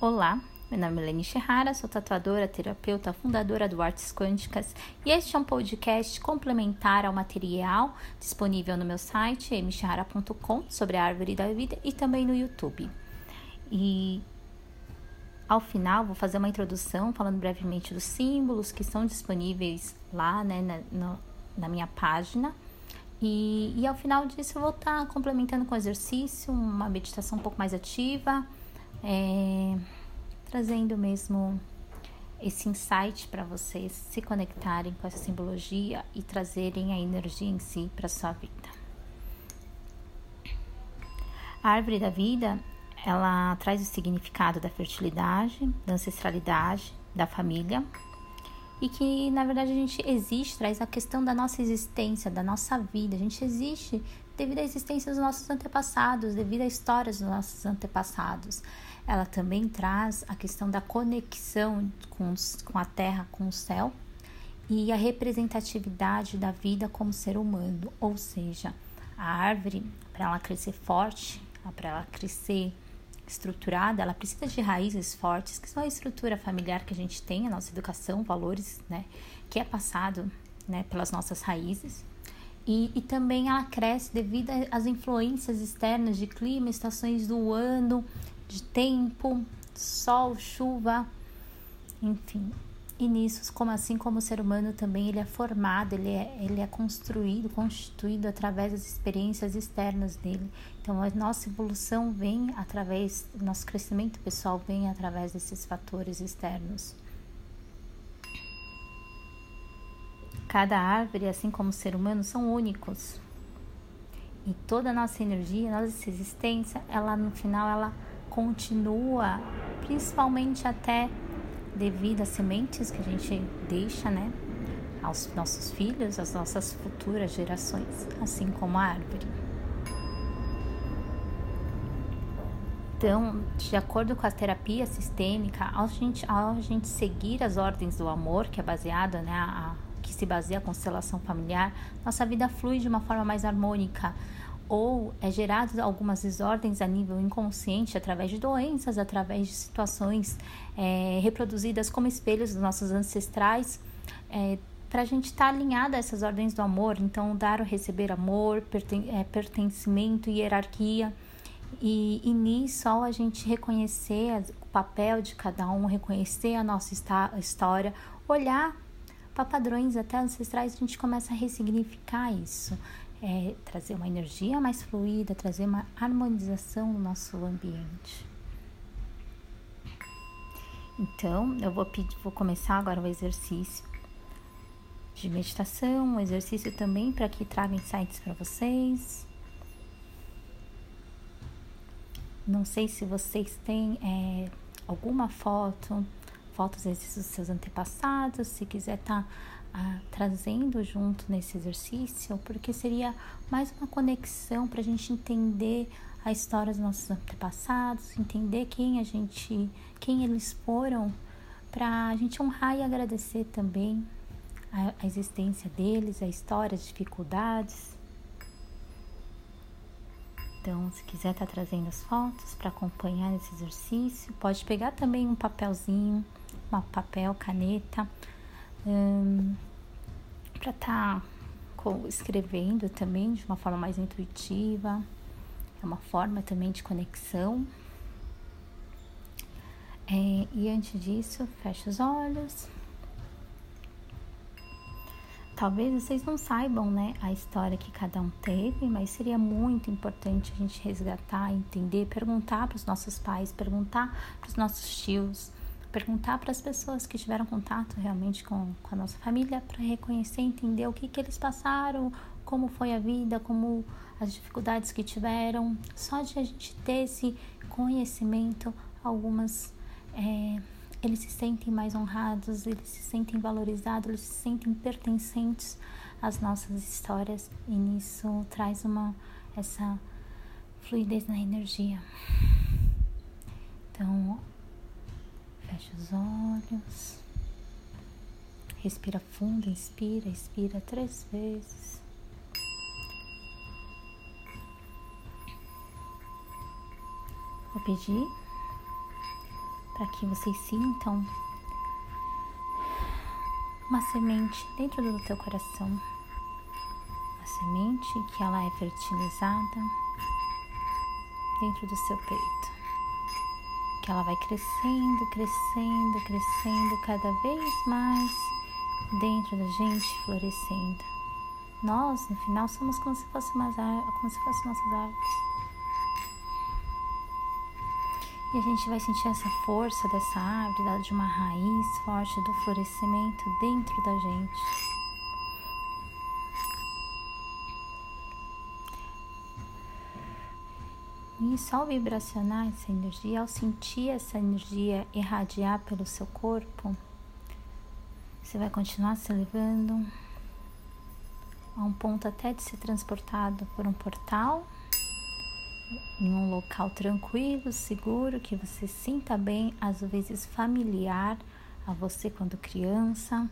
Olá, meu nome é Leni Ferrara, sou tatuadora, terapeuta, fundadora do Artes Quânticas e este é um podcast complementar ao material disponível no meu site mchara.com sobre a árvore da vida e também no YouTube. E ao final vou fazer uma introdução falando brevemente dos símbolos que estão disponíveis lá né, na, no, na minha página. E, e ao final disso eu vou estar complementando com exercício, uma meditação um pouco mais ativa é, trazendo mesmo esse insight para vocês se conectarem com essa simbologia e trazerem a energia em si para sua vida. A árvore da vida, ela traz o significado da fertilidade, da ancestralidade, da família, e que na verdade a gente existe, traz a questão da nossa existência, da nossa vida. A gente existe devido à existência dos nossos antepassados, devido à história dos nossos antepassados. Ela também traz a questão da conexão com, com a terra, com o céu e a representatividade da vida como ser humano, ou seja, a árvore, para ela crescer forte, para ela crescer estruturada, ela precisa de raízes fortes, que são a estrutura familiar que a gente tem, a nossa educação, valores, né, que é passado, né, pelas nossas raízes. E, e também ela cresce devido às influências externas de clima, estações do ano, de tempo, sol, chuva, enfim, e nisso, como assim como o ser humano também ele é formado, ele é, ele é construído, constituído através das experiências externas dele. Então a nossa evolução vem através, nosso crescimento pessoal vem através desses fatores externos. Cada árvore, assim como o ser humano, são únicos. E toda a nossa energia, nossa existência, ela no final ela continua, principalmente até devido às sementes que a gente deixa, né, aos nossos filhos, às nossas futuras gerações, assim como a árvore. Então, de acordo com a terapia sistêmica, ao gente, ao gente seguir as ordens do amor, que é baseada, né, a, que se baseia a constelação familiar, nossa vida flui de uma forma mais harmônica, ou é gerado algumas desordens a nível inconsciente através de doenças, através de situações é, reproduzidas como espelhos dos nossos ancestrais, é, para a gente estar tá alinhada a essas ordens do amor, então dar ou receber amor, perten é, pertencimento, hierarquia. E, e nisso, a gente reconhecer o papel de cada um, reconhecer a nossa história, olhar para padrões até ancestrais, a gente começa a ressignificar isso é, trazer uma energia mais fluida, trazer uma harmonização no nosso ambiente. Então, eu vou, pedir, vou começar agora o exercício de meditação, um exercício também para que traga insights para vocês. Não sei se vocês têm é, alguma foto, fotos dos seus antepassados, se quiser estar tá ah, trazendo junto nesse exercício, porque seria mais uma conexão para a gente entender a história dos nossos antepassados, entender quem a gente, quem eles foram, para a gente honrar e agradecer também a, a existência deles, a história, as dificuldades. Então, se quiser estar tá trazendo as fotos para acompanhar esse exercício, pode pegar também um papelzinho, um papel, caneta, hum, para estar tá escrevendo também de uma forma mais intuitiva, é uma forma também de conexão. É, e antes disso, feche os olhos. Talvez vocês não saibam, né, a história que cada um teve, mas seria muito importante a gente resgatar, entender, perguntar para os nossos pais, perguntar para os nossos tios, perguntar para as pessoas que tiveram contato realmente com, com a nossa família para reconhecer, entender o que, que eles passaram, como foi a vida, como as dificuldades que tiveram. Só de a gente ter esse conhecimento, algumas é, eles se sentem mais honrados, eles se sentem valorizados, eles se sentem pertencentes às nossas histórias e nisso traz uma essa fluidez na energia. Então, Fecha os olhos. Respira fundo, inspira, expira três vezes. Vou pedir para que vocês sintam uma semente dentro do teu coração. Uma semente que ela é fertilizada dentro do seu peito. Que ela vai crescendo, crescendo, crescendo cada vez mais dentro da gente, florescendo. Nós, no final, somos como se fossem, como se fossem nossas árvores. E a gente vai sentir essa força dessa árvore, dada de uma raiz forte do florescimento dentro da gente. E ao vibracionar essa energia, ao sentir essa energia irradiar pelo seu corpo, você vai continuar se elevando a um ponto até de ser transportado por um portal em um local tranquilo, seguro, que você sinta bem, às vezes familiar a você quando criança,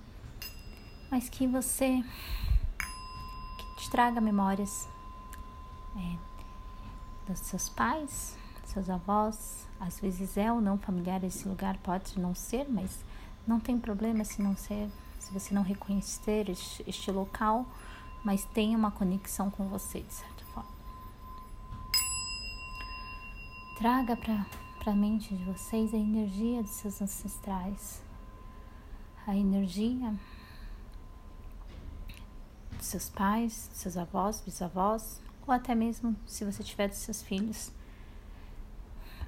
mas que você que te traga memórias. É, dos seus pais, seus avós, às vezes é ou não familiar esse lugar, pode não ser, mas não tem problema se não ser, se você não reconhecer este, local, mas tem uma conexão com você, de certa Traga para a mente de vocês a energia dos seus ancestrais, a energia dos seus pais, dos seus avós, bisavós, ou até mesmo se você tiver dos seus filhos.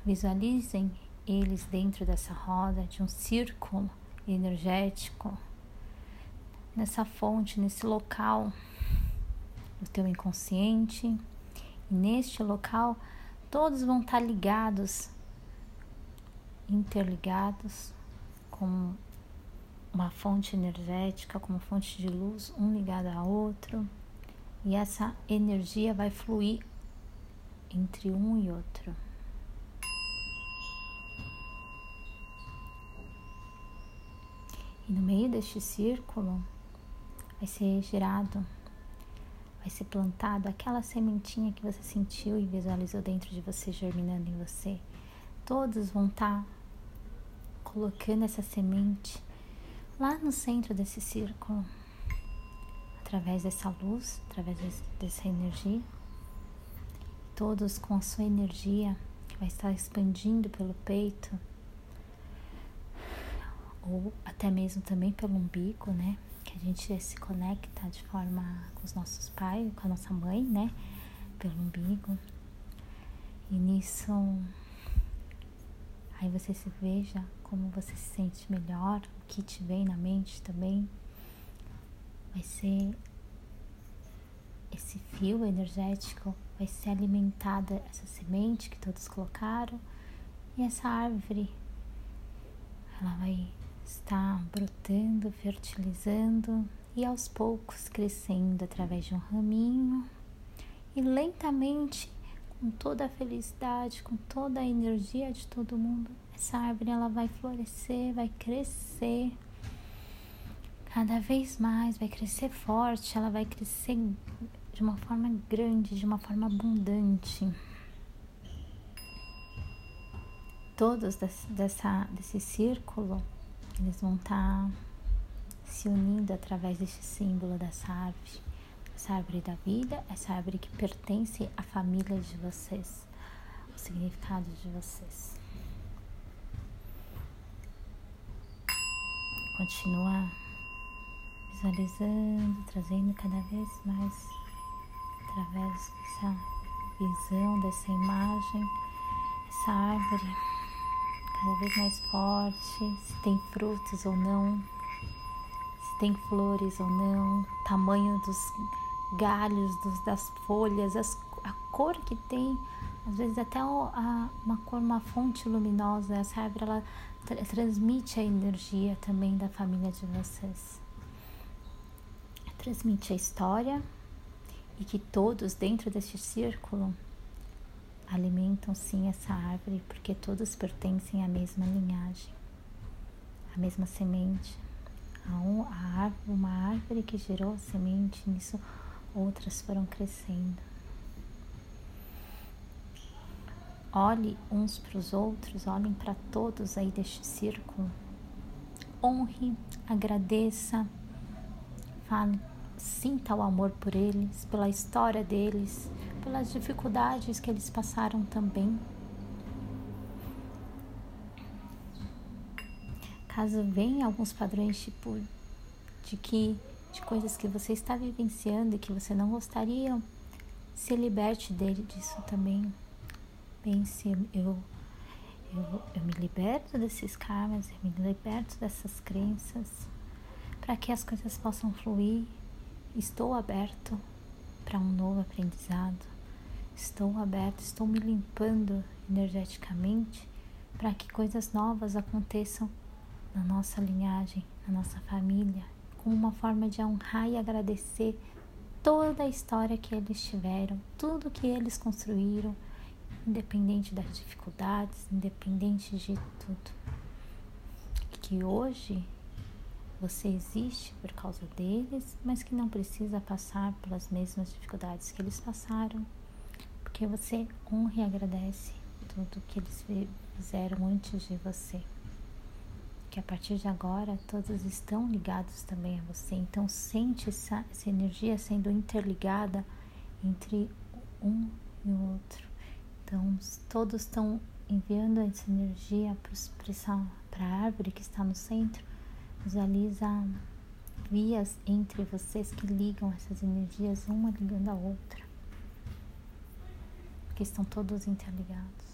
Visualizem eles dentro dessa roda, de um círculo energético, nessa fonte, nesse local do teu inconsciente. E neste local, todos vão estar ligados, interligados com uma fonte energética, com uma fonte de luz, um ligado ao outro, e essa energia vai fluir entre um e outro. E no meio deste círculo vai ser gerado vai ser plantado aquela sementinha que você sentiu e visualizou dentro de você, germinando em você. Todos vão estar tá colocando essa semente lá no centro desse círculo, através dessa luz, através dessa energia. Todos com a sua energia que vai estar expandindo pelo peito, ou até mesmo também pelo umbigo, né? que a gente se conecta de forma com os nossos pais, com a nossa mãe, né? Pelo umbigo. E nisso, aí você se veja como você se sente melhor, o que te vem na mente também. Vai ser esse fio energético, vai ser alimentada essa semente que todos colocaram e essa árvore, ela vai está brotando, fertilizando e aos poucos crescendo através de um raminho e lentamente, com toda a felicidade, com toda a energia de todo mundo, essa árvore ela vai florescer, vai crescer cada vez mais, vai crescer forte, ela vai crescer de uma forma grande, de uma forma abundante. Todos dessa, desse círculo eles vão estar tá se unindo através desse símbolo dessa árvore, essa árvore da vida, essa árvore que pertence à família de vocês, o significado de vocês. Continua visualizando, trazendo cada vez mais através dessa visão, dessa imagem, essa árvore cada vez mais forte, se tem frutos ou não, se tem flores ou não, tamanho dos galhos, dos, das folhas, as, a cor que tem, às vezes até a, uma cor, uma fonte luminosa, essa árvore ela tra transmite a energia também da família de vocês. Transmite a história e que todos dentro deste círculo alimentam sim essa árvore porque todos pertencem à mesma linhagem, à mesma semente. A uma árvore que gerou a semente, nisso outras foram crescendo. Olhe uns para os outros, olhem para todos aí deste círculo. Honre, agradeça, fale, sinta o amor por eles, pela história deles, pelas dificuldades que eles passaram também. Caso venha alguns padrões tipo de que de coisas que você está vivenciando e que você não gostaria, se liberte dele disso também. Pense, eu, eu, eu me liberto desses karmas, eu me liberto dessas crenças, para que as coisas possam fluir. Estou aberto para um novo aprendizado. Estou aberto, estou me limpando energeticamente para que coisas novas aconteçam na nossa linhagem, na nossa família, como uma forma de honrar e agradecer toda a história que eles tiveram, tudo que eles construíram, independente das dificuldades, independente de tudo. Que hoje você existe por causa deles, mas que não precisa passar pelas mesmas dificuldades que eles passaram, porque você honra e agradece tudo que eles fizeram antes de você que a partir de agora todos estão ligados também a você. Então sente essa, essa energia sendo interligada entre um e o outro. Então todos estão enviando essa energia para a árvore que está no centro. Visualiza vias entre vocês que ligam essas energias, uma ligando a outra. Que estão todos interligados.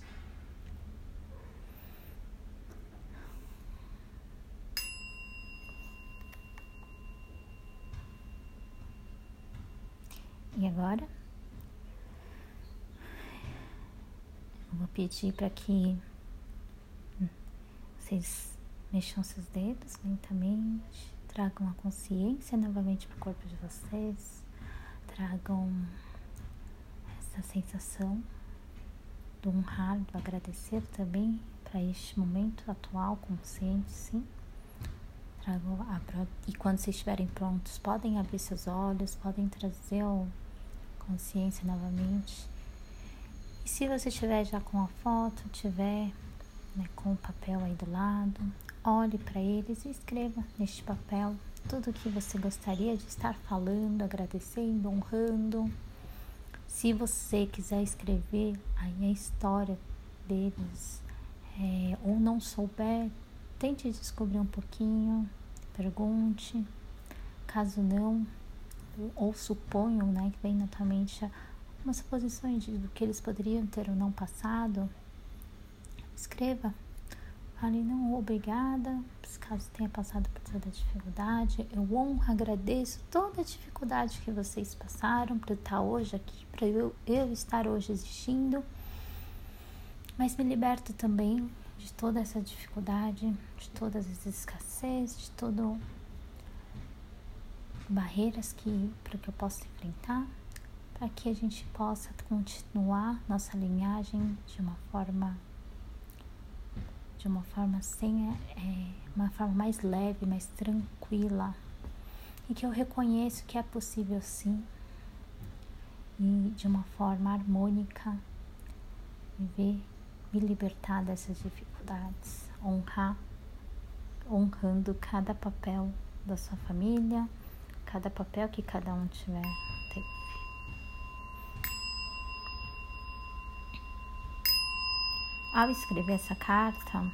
E agora, eu vou pedir para que vocês mexam seus dedos lentamente, tragam a consciência novamente para o corpo de vocês, tragam essa sensação do honrar, do agradecer também para este momento atual consciente, sim. Tragam a, e quando vocês estiverem prontos, podem abrir seus olhos, podem trazer o consciência novamente. E se você estiver já com a foto, tiver né, com o papel aí do lado, olhe para eles e escreva neste papel tudo o que você gostaria de estar falando, agradecendo, honrando. Se você quiser escrever aí a história deles, é, ou não souber, tente descobrir um pouquinho, pergunte. Caso não, ou suponham, né, que vem na tua mente algumas suposições do que eles poderiam ter ou não passado, escreva. Fale, não, obrigada, caso tenha passado por toda a dificuldade, eu honro, agradeço toda a dificuldade que vocês passaram para eu estar hoje aqui, para eu, eu estar hoje existindo, mas me liberto também de toda essa dificuldade, de todas as escassez, de todo barreiras que para que eu possa enfrentar, para que a gente possa continuar nossa linhagem de uma forma de uma forma sem é, uma forma mais leve, mais tranquila. E que eu reconheço que é possível sim. E de uma forma harmônica viver, me libertar dessas dificuldades, honrar, honrando cada papel da sua família, cada papel que cada um tiver teve. Ao escrever essa carta,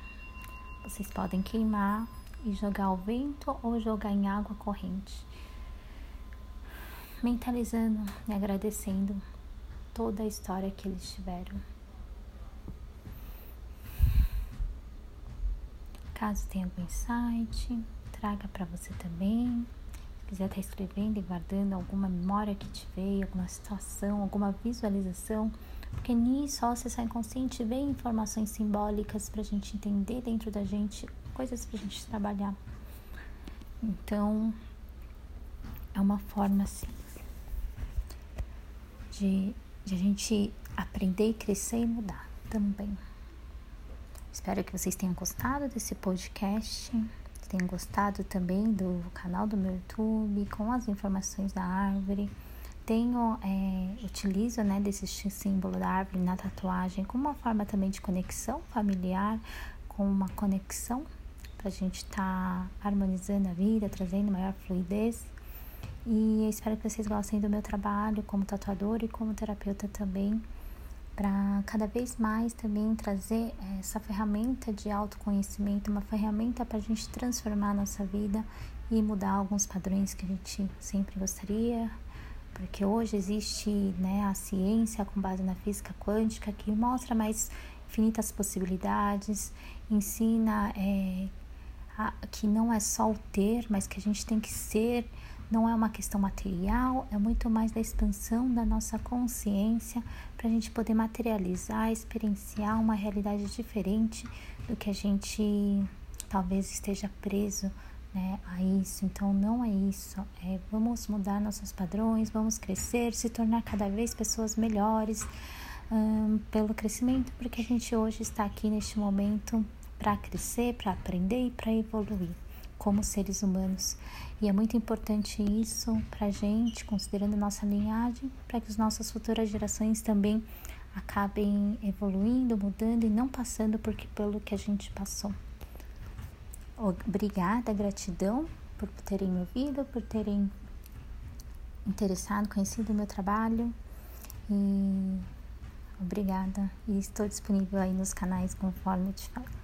vocês podem queimar e jogar ao vento ou jogar em água corrente, mentalizando e agradecendo toda a história que eles tiveram. Caso tenha algum insight, traga para você também quiser estar tá escrevendo e guardando alguma memória que te veio, alguma situação, alguma visualização, porque nisso, ao acessar inconsciente, vem informações simbólicas para a gente entender dentro da gente, coisas para a gente trabalhar. Então, é uma forma assim de, de a gente aprender, crescer e mudar também. Espero que vocês tenham gostado desse podcast tenham gostado também do canal do meu YouTube, com as informações da árvore. Tenho, é, utilizo né, desse símbolo da árvore na tatuagem como uma forma também de conexão familiar, com uma conexão para a gente estar tá harmonizando a vida, trazendo maior fluidez. E eu espero que vocês gostem do meu trabalho como tatuador e como terapeuta também, para cada vez mais também trazer essa ferramenta de autoconhecimento, uma ferramenta para a gente transformar a nossa vida e mudar alguns padrões que a gente sempre gostaria porque hoje existe né, a ciência com base na física quântica que mostra mais infinitas possibilidades, ensina é, a, que não é só o ter, mas que a gente tem que ser, não é uma questão material, é muito mais da expansão da nossa consciência para a gente poder materializar, experienciar uma realidade diferente do que a gente talvez esteja preso né, a isso. Então, não é isso. É, vamos mudar nossos padrões, vamos crescer, se tornar cada vez pessoas melhores um, pelo crescimento, porque a gente hoje está aqui neste momento para crescer, para aprender e para evoluir como seres humanos. E é muito importante isso para a gente, considerando nossa linhagem, para que as nossas futuras gerações também acabem evoluindo, mudando e não passando por, pelo que a gente passou. Obrigada, gratidão por terem me ouvido, por terem interessado, conhecido o meu trabalho. E obrigada. E estou disponível aí nos canais conforme eu te falei.